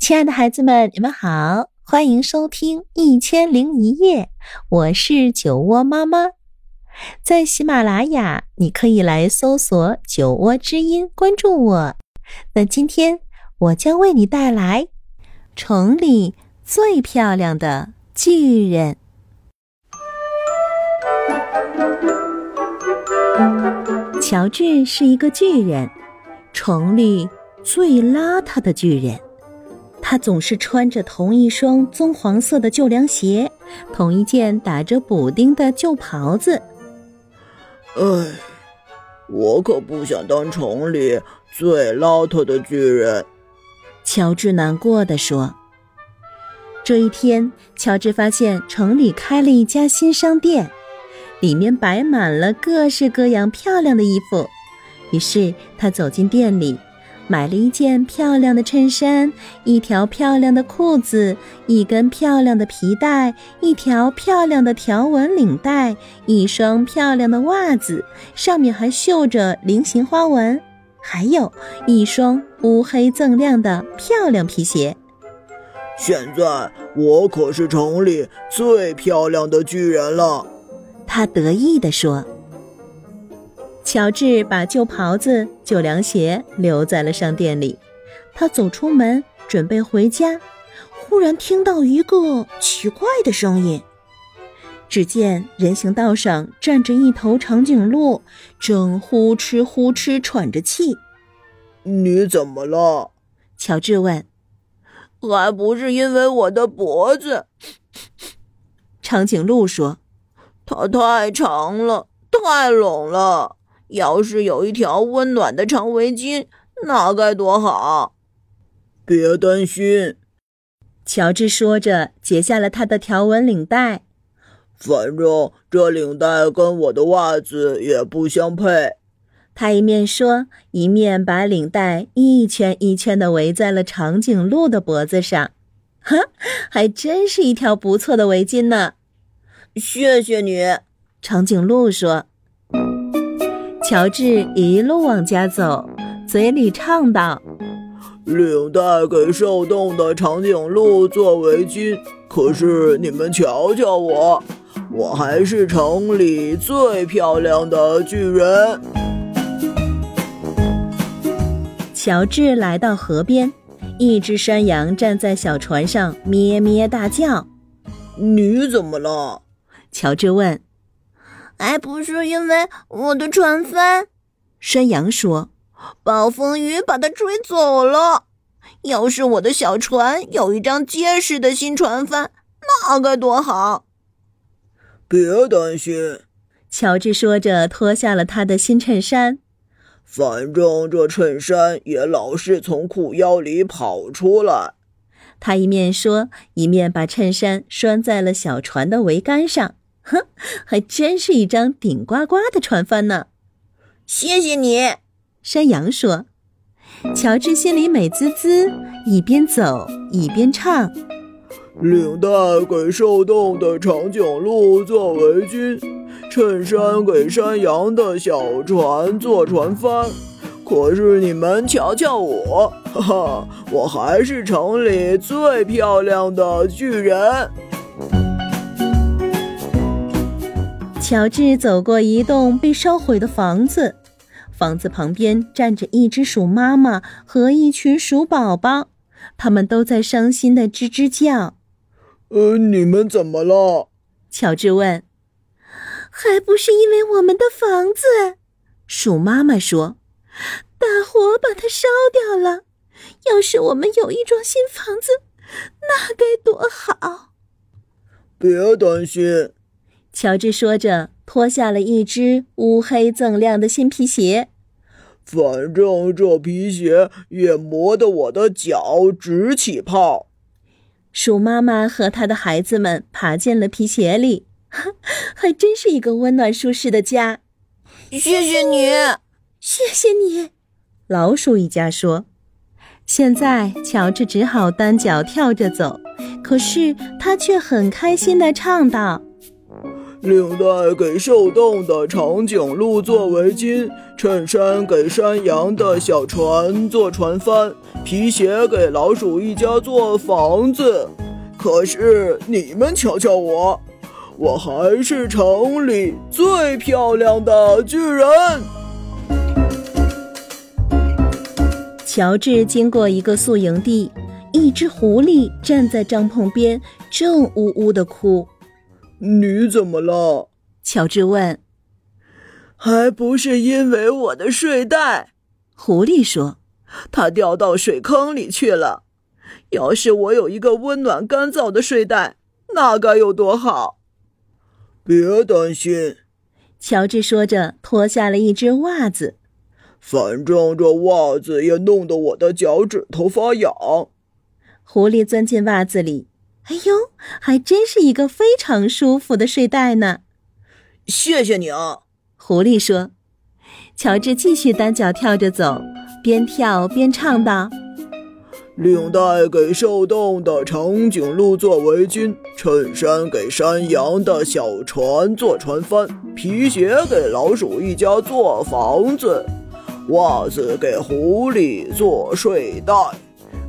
亲爱的孩子们，你们好，欢迎收听《一千零一夜》，我是酒窝妈妈。在喜马拉雅，你可以来搜索“酒窝之音”，关注我。那今天我将为你带来城里最漂亮的巨人。乔治是一个巨人，城里最邋遢的巨人。他总是穿着同一双棕黄色的旧凉鞋，同一件打着补丁的旧袍子。唉，我可不想当城里最邋遢的巨人。乔治难过的说。这一天，乔治发现城里开了一家新商店，里面摆满了各式各样漂亮的衣服。于是他走进店里。买了一件漂亮的衬衫，一条漂亮的裤子，一根漂亮的皮带，一条漂亮的条纹领带，一双漂亮的袜子，上面还绣着菱形花纹，还有一双乌黑锃亮的漂亮皮鞋。现在我可是城里最漂亮的巨人了，他得意地说。乔治把旧袍子、旧凉鞋留在了商店里。他走出门，准备回家，忽然听到一个奇怪的声音。只见人行道上站着一头长颈鹿，正呼哧呼哧喘着气。“你怎么了？”乔治问。“还不是因为我的脖子。”长颈鹿说，“它太长了，太冷了。”要是有一条温暖的长围巾，那该多好！别担心，乔治说着，解下了他的条纹领带。反正这领带跟我的袜子也不相配。他一面说，一面把领带一圈一圈的围在了长颈鹿的脖子上。哈，还真是一条不错的围巾呢！谢谢你，长颈鹿说。乔治一路往家走，嘴里唱道：“领带给受冻的长颈鹿做围巾，可是你们瞧瞧我，我还是城里最漂亮的巨人。”乔治来到河边，一只山羊站在小船上，咩咩大叫。“你怎么了？”乔治问。还不是因为我的船帆，山羊说：“暴风雨把它吹走了。要是我的小船有一张结实的新船帆，那该多好！”别担心，乔治说着，脱下了他的新衬衫。反正这衬衫也老是从裤腰里跑出来。他一面说，一面把衬衫拴在了小船的桅杆上。哼，还真是一张顶呱呱的船帆呢！谢谢你，山羊说。乔治心里美滋滋，一边走一边唱：“领带给受冻的长颈鹿做围巾，衬衫给山羊的小船做船帆。可是你们瞧瞧我，哈哈，我还是城里最漂亮的巨人。”乔治走过一栋被烧毁的房子，房子旁边站着一只鼠妈妈和一群鼠宝宝，他们都在伤心的吱吱叫。呃，你们怎么了？乔治问。还不是因为我们的房子，鼠妈妈说，大火把它烧掉了。要是我们有一幢新房子，那该多好！别担心。乔治说着，脱下了一只乌黑锃亮的新皮鞋。反正这皮鞋也磨得我的脚直起泡。鼠妈妈和她的孩子们爬进了皮鞋里，还真是一个温暖舒适的家。谢谢你，谢谢你，老鼠一家说。现在，乔治只好单脚跳着走，可是他却很开心地唱道。领带给受冻的长颈鹿做围巾，衬衫给山羊的小船做船帆，皮鞋给老鼠一家做房子。可是你们瞧瞧我，我还是城里最漂亮的巨人。乔治经过一个宿营地，一只狐狸站在帐篷边，正呜呜地哭。你怎么了？乔治问。还不是因为我的睡袋，狐狸说，它掉到水坑里去了。要是我有一个温暖干燥的睡袋，那该有多好！别担心，乔治说着，脱下了一只袜子。反正这袜子也弄得我的脚趾头发痒。狐狸钻进袜子里。哎呦，还真是一个非常舒服的睡袋呢！谢谢你啊，狐狸说。乔治继续单脚跳着走，边跳边唱道：“领带给受冻的长颈鹿做围巾，衬衫给山羊的小船做船帆，皮鞋给老鼠一家做房子，袜子给狐狸做睡袋。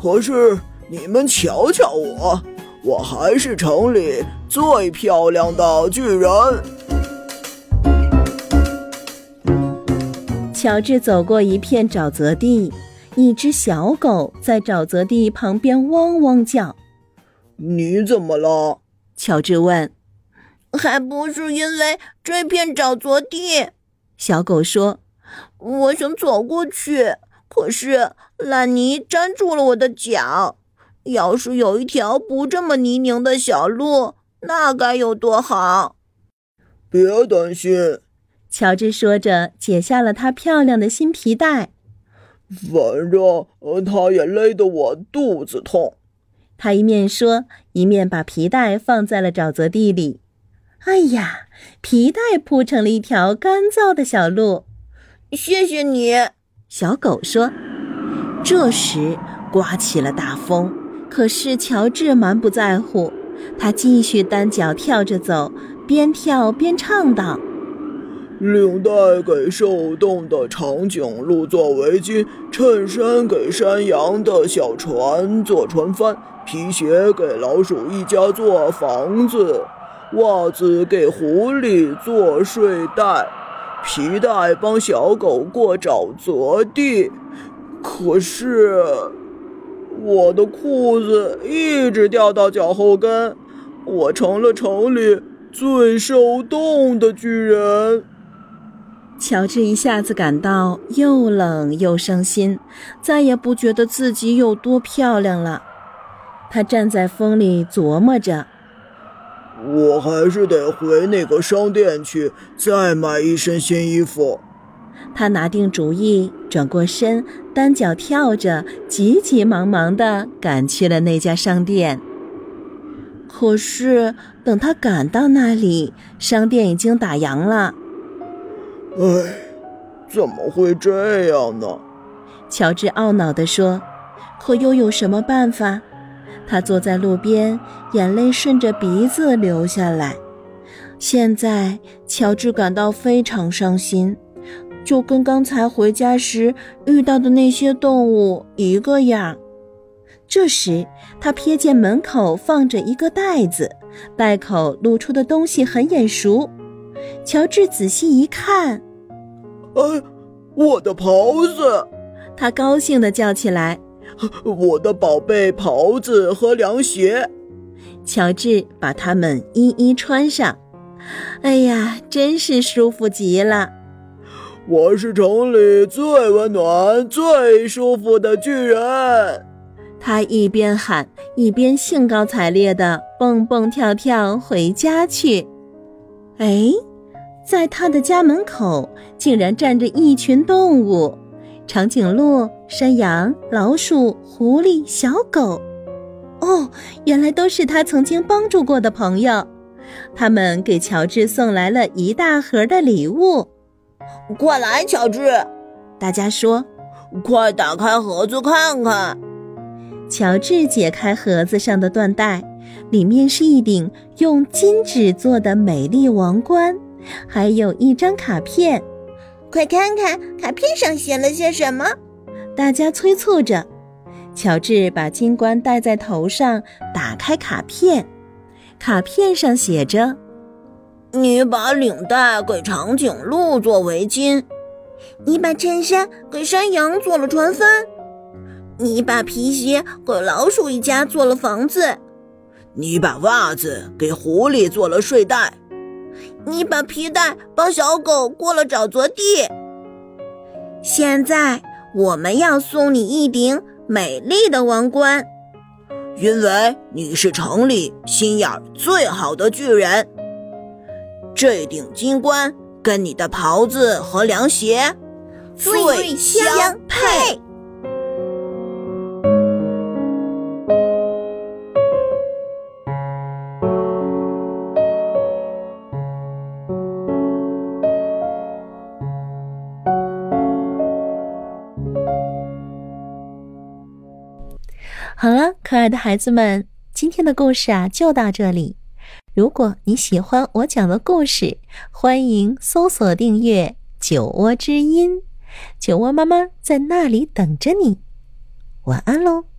可是你们瞧瞧我！”我还是城里最漂亮的巨人。乔治走过一片沼泽地，一只小狗在沼泽地旁边汪汪叫。你怎么了？乔治问。还不是因为这片沼泽地。小狗说：“我想走过去，可是烂泥粘住了我的脚。”要是有一条不这么泥泞的小路，那该有多好！别担心，乔治说着，解下了他漂亮的新皮带。反正他也勒得我肚子痛。他一面说，一面把皮带放在了沼泽地里。哎呀，皮带铺成了一条干燥的小路。谢谢你，小狗说。这时，刮起了大风。可是乔治满不在乎，他继续单脚跳着走，边跳边唱道：“领带给受冻的长颈鹿做围巾，衬衫给山羊的小船做船帆，皮鞋给老鼠一家做房子，袜子给狐狸做睡袋，皮带帮小狗过沼泽地。可是……”我的裤子一直掉到脚后跟，我成了城里最受冻的巨人。乔治一下子感到又冷又伤心，再也不觉得自己有多漂亮了。他站在风里琢磨着：“我还是得回那个商店去，再买一身新衣服。”他拿定主意，转过身，单脚跳着，急急忙忙地赶去了那家商店。可是，等他赶到那里，商店已经打烊了。唉，怎么会这样呢？乔治懊恼地说。可又有什么办法？他坐在路边，眼泪顺着鼻子流下来。现在，乔治感到非常伤心。就跟刚才回家时遇到的那些动物一个样。这时，他瞥见门口放着一个袋子，袋口露出的东西很眼熟。乔治仔细一看，“哎，我的袍子！”他高兴地叫起来，“我的宝贝袍子和凉鞋！”乔治把它们一一穿上，哎呀，真是舒服极了。我是城里最温暖、最舒服的巨人。他一边喊，一边兴高采烈地蹦蹦跳跳回家去。哎，在他的家门口竟然站着一群动物：长颈鹿、山羊、老鼠、狐狸、小狗。哦，原来都是他曾经帮助过的朋友。他们给乔治送来了一大盒的礼物。快来，乔治！大家说：“快打开盒子看看。”乔治解开盒子上的缎带，里面是一顶用金纸做的美丽王冠，还有一张卡片。快看看卡片上写了些什么！大家催促着。乔治把金冠戴在头上，打开卡片，卡片上写着：“你把领带给长颈鹿做围巾，你把衬衫给山羊做了船帆，你把皮鞋给老鼠一家做了房子，你把袜子给狐狸做了睡袋。”你把皮带帮小狗过了沼泽地。现在我们要送你一顶美丽的王冠，因为你是城里心眼最好的巨人。这顶金冠跟你的袍子和凉鞋最相配。好了，可爱的孩子们，今天的故事啊就到这里。如果你喜欢我讲的故事，欢迎搜索订阅“酒窝之音”，酒窝妈妈在那里等着你。晚安喽。